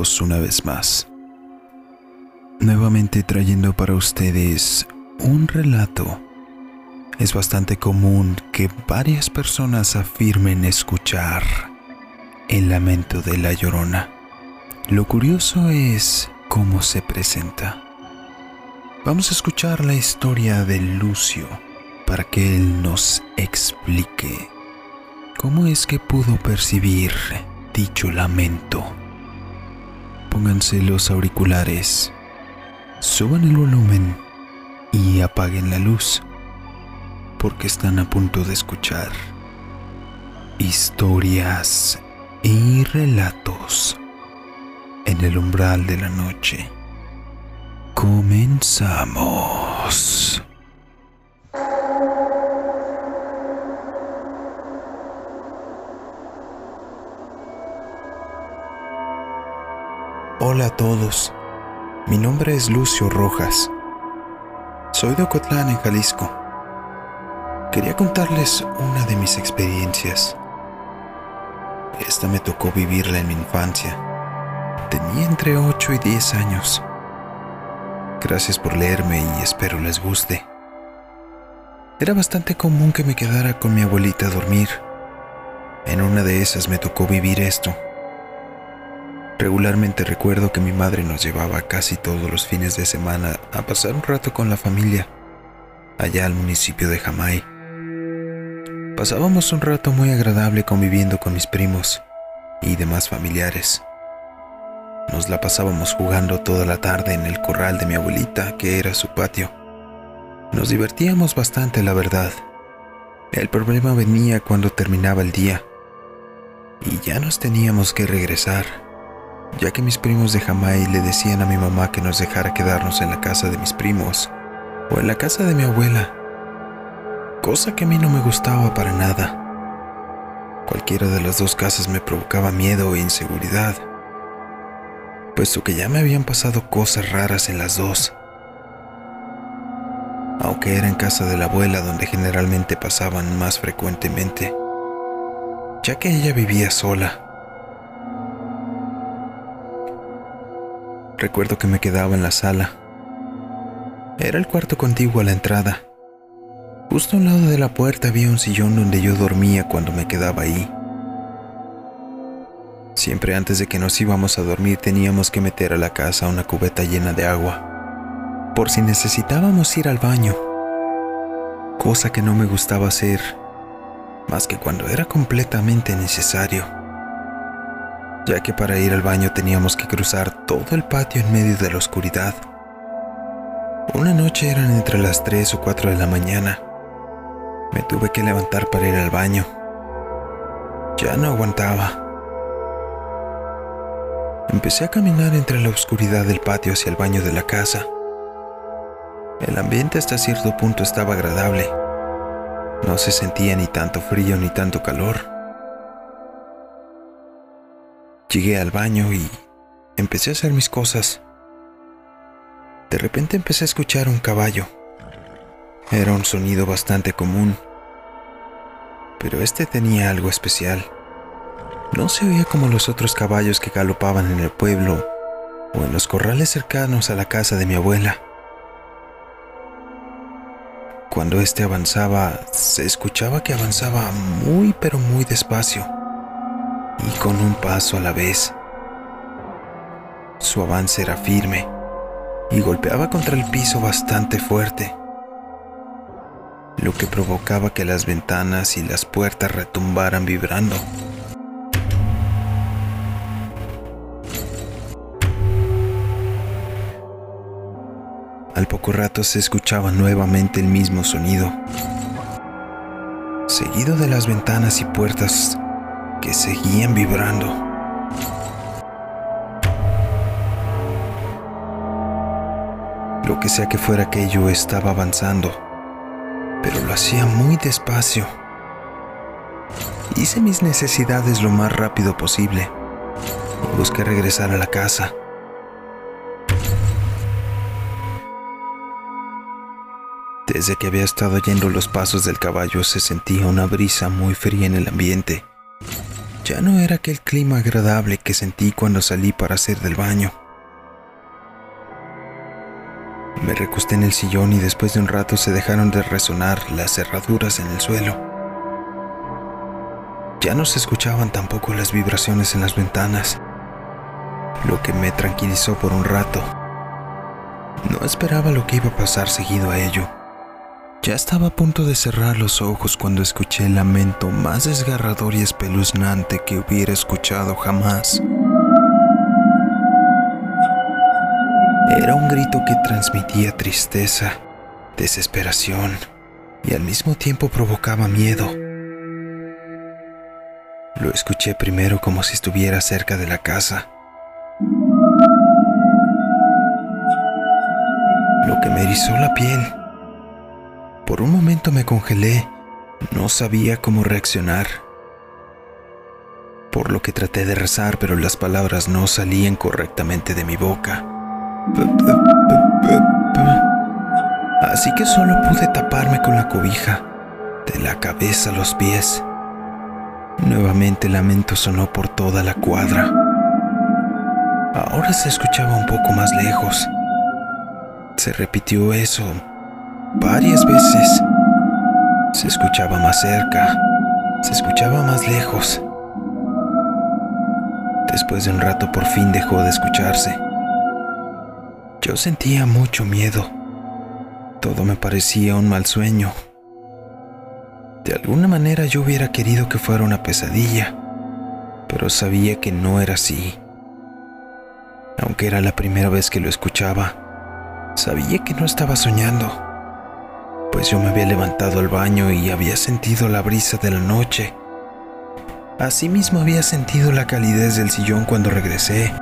una vez más. Nuevamente trayendo para ustedes un relato. Es bastante común que varias personas afirmen escuchar el lamento de la llorona. Lo curioso es cómo se presenta. Vamos a escuchar la historia de Lucio para que él nos explique cómo es que pudo percibir dicho lamento. Pónganse los auriculares, suban el volumen y apaguen la luz, porque están a punto de escuchar historias y relatos en el umbral de la noche. Comenzamos. Hola a todos, mi nombre es Lucio Rojas. Soy de Ocotlán, en Jalisco. Quería contarles una de mis experiencias. Esta me tocó vivirla en mi infancia. Tenía entre 8 y 10 años. Gracias por leerme y espero les guste. Era bastante común que me quedara con mi abuelita a dormir. En una de esas me tocó vivir esto. Regularmente recuerdo que mi madre nos llevaba casi todos los fines de semana a pasar un rato con la familia, allá al municipio de Jamay. Pasábamos un rato muy agradable conviviendo con mis primos y demás familiares. Nos la pasábamos jugando toda la tarde en el corral de mi abuelita, que era su patio. Nos divertíamos bastante, la verdad. El problema venía cuando terminaba el día y ya nos teníamos que regresar ya que mis primos de Jamai le decían a mi mamá que nos dejara quedarnos en la casa de mis primos o en la casa de mi abuela, cosa que a mí no me gustaba para nada. Cualquiera de las dos casas me provocaba miedo e inseguridad, puesto que ya me habían pasado cosas raras en las dos. Aunque era en casa de la abuela donde generalmente pasaban más frecuentemente, ya que ella vivía sola Recuerdo que me quedaba en la sala. Era el cuarto contiguo a la entrada. Justo a un lado de la puerta había un sillón donde yo dormía cuando me quedaba ahí. Siempre antes de que nos íbamos a dormir teníamos que meter a la casa una cubeta llena de agua, por si necesitábamos ir al baño, cosa que no me gustaba hacer, más que cuando era completamente necesario ya que para ir al baño teníamos que cruzar todo el patio en medio de la oscuridad. Una noche eran entre las 3 o 4 de la mañana. Me tuve que levantar para ir al baño. Ya no aguantaba. Empecé a caminar entre la oscuridad del patio hacia el baño de la casa. El ambiente hasta cierto punto estaba agradable. No se sentía ni tanto frío ni tanto calor. Llegué al baño y empecé a hacer mis cosas. De repente empecé a escuchar un caballo. Era un sonido bastante común, pero este tenía algo especial. No se oía como los otros caballos que galopaban en el pueblo o en los corrales cercanos a la casa de mi abuela. Cuando este avanzaba, se escuchaba que avanzaba muy pero muy despacio y con un paso a la vez. Su avance era firme y golpeaba contra el piso bastante fuerte, lo que provocaba que las ventanas y las puertas retumbaran vibrando. Al poco rato se escuchaba nuevamente el mismo sonido, seguido de las ventanas y puertas que seguían vibrando. Lo que sea que fuera aquello estaba avanzando, pero lo hacía muy despacio. Hice mis necesidades lo más rápido posible y busqué regresar a la casa. Desde que había estado yendo los pasos del caballo se sentía una brisa muy fría en el ambiente Ya no era aquel clima agradable que sentí cuando salí para hacer del baño. Me recosté en el sillón y después de un rato se dejaron de resonar las cerraduras en el suelo. Ya no se escuchaban tampoco las vibraciones en las ventanas, lo que me tranquilizó por un rato. No esperaba lo que iba a pasar seguido a ello. Ya estaba a punto de cerrar los ojos cuando escuché el lamento más desgarrador y espeluznante que hubiera escuchado jamás. Era un grito que transmitía tristeza, desesperación y al mismo tiempo provocaba miedo. Lo escuché primero como si estuviera cerca de la casa. Lo que me erizó la piel. Por un momento me congelé, no sabía cómo reaccionar. Por lo que traté de rezar, pero las palabras no salían correctamente de mi boca. Así que solo pude taparme con la cobija, de la cabeza a los pies. Nuevamente el lamento sonó por toda la cuadra. Ahora se escuchaba un poco más lejos. Se repitió eso varias veces. Se escuchaba más cerca, se escuchaba más lejos. Después de un rato por fin dejó de escucharse. Yo sentía mucho miedo. Todo me parecía un mal sueño. De alguna manera yo hubiera querido que fuera una pesadilla, pero sabía que no era así. Aunque era la primera vez que lo escuchaba, sabía que no estaba soñando, pues yo me había levantado al baño y había sentido la brisa de la noche. Asimismo había sentido la calidez del sillón cuando regresé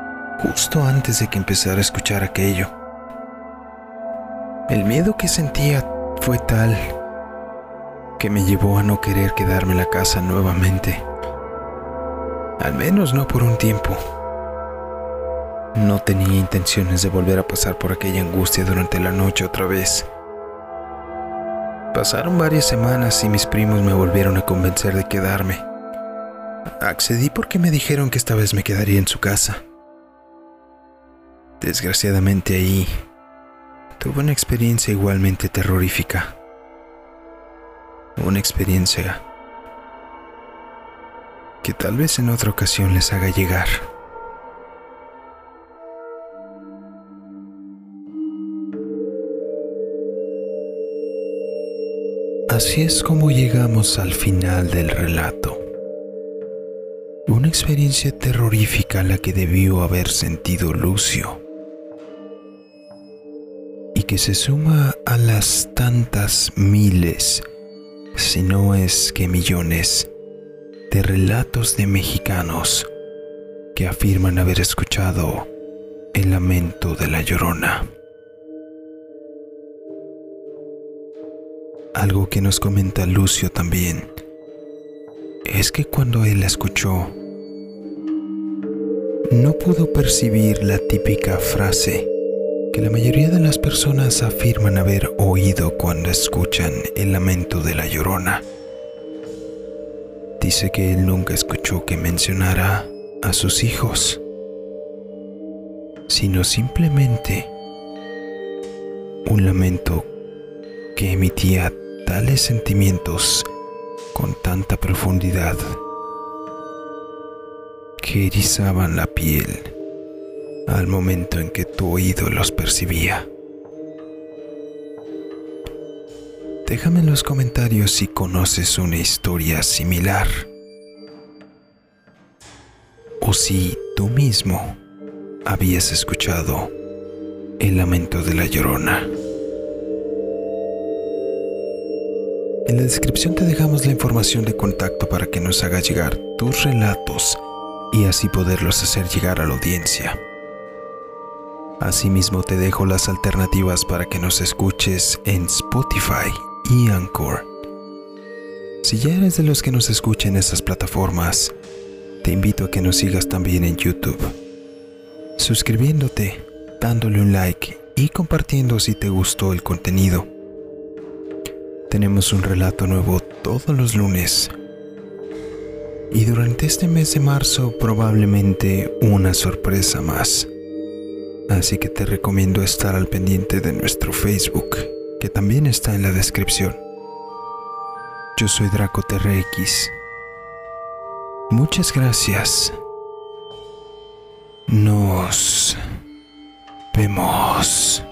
justo antes de que empezara a escuchar aquello. El miedo que sentía fue tal que me llevó a no querer quedarme en la casa nuevamente. Al menos no por un tiempo. No tenía intenciones de volver a pasar por aquella angustia durante la noche otra vez. Pasaron varias semanas y mis primos me volvieron a convencer de quedarme. Accedí porque me dijeron que esta vez me quedaría en su casa. Desgraciadamente ahí tuve una experiencia igualmente terrorífica. Una experiencia que tal vez en otra ocasión les haga llegar. Así es como llegamos al final del relato. Una experiencia terrorífica la que debió haber sentido Lucio que se suma a las tantas miles, si no es que millones, de relatos de mexicanos que afirman haber escuchado el lamento de la llorona. Algo que nos comenta Lucio también es que cuando él la escuchó, no pudo percibir la típica frase que la mayoría de las personas afirman haber oído cuando escuchan el lamento de la llorona. Dice que él nunca escuchó que mencionara a sus hijos, sino simplemente un lamento que emitía tales sentimientos con tanta profundidad que erizaban la piel al momento en que tu oído los percibía. Déjame en los comentarios si conoces una historia similar o si tú mismo habías escuchado el lamento de la llorona. En la descripción te dejamos la información de contacto para que nos haga llegar tus relatos y así poderlos hacer llegar a la audiencia. Asimismo te dejo las alternativas para que nos escuches en Spotify y Anchor. Si ya eres de los que nos escuchan en esas plataformas, te invito a que nos sigas también en YouTube, suscribiéndote, dándole un like y compartiendo si te gustó el contenido. Tenemos un relato nuevo todos los lunes. Y durante este mes de marzo probablemente una sorpresa más. Así que te recomiendo estar al pendiente de nuestro Facebook, que también está en la descripción. Yo soy Draco TRX. Muchas gracias. Nos vemos.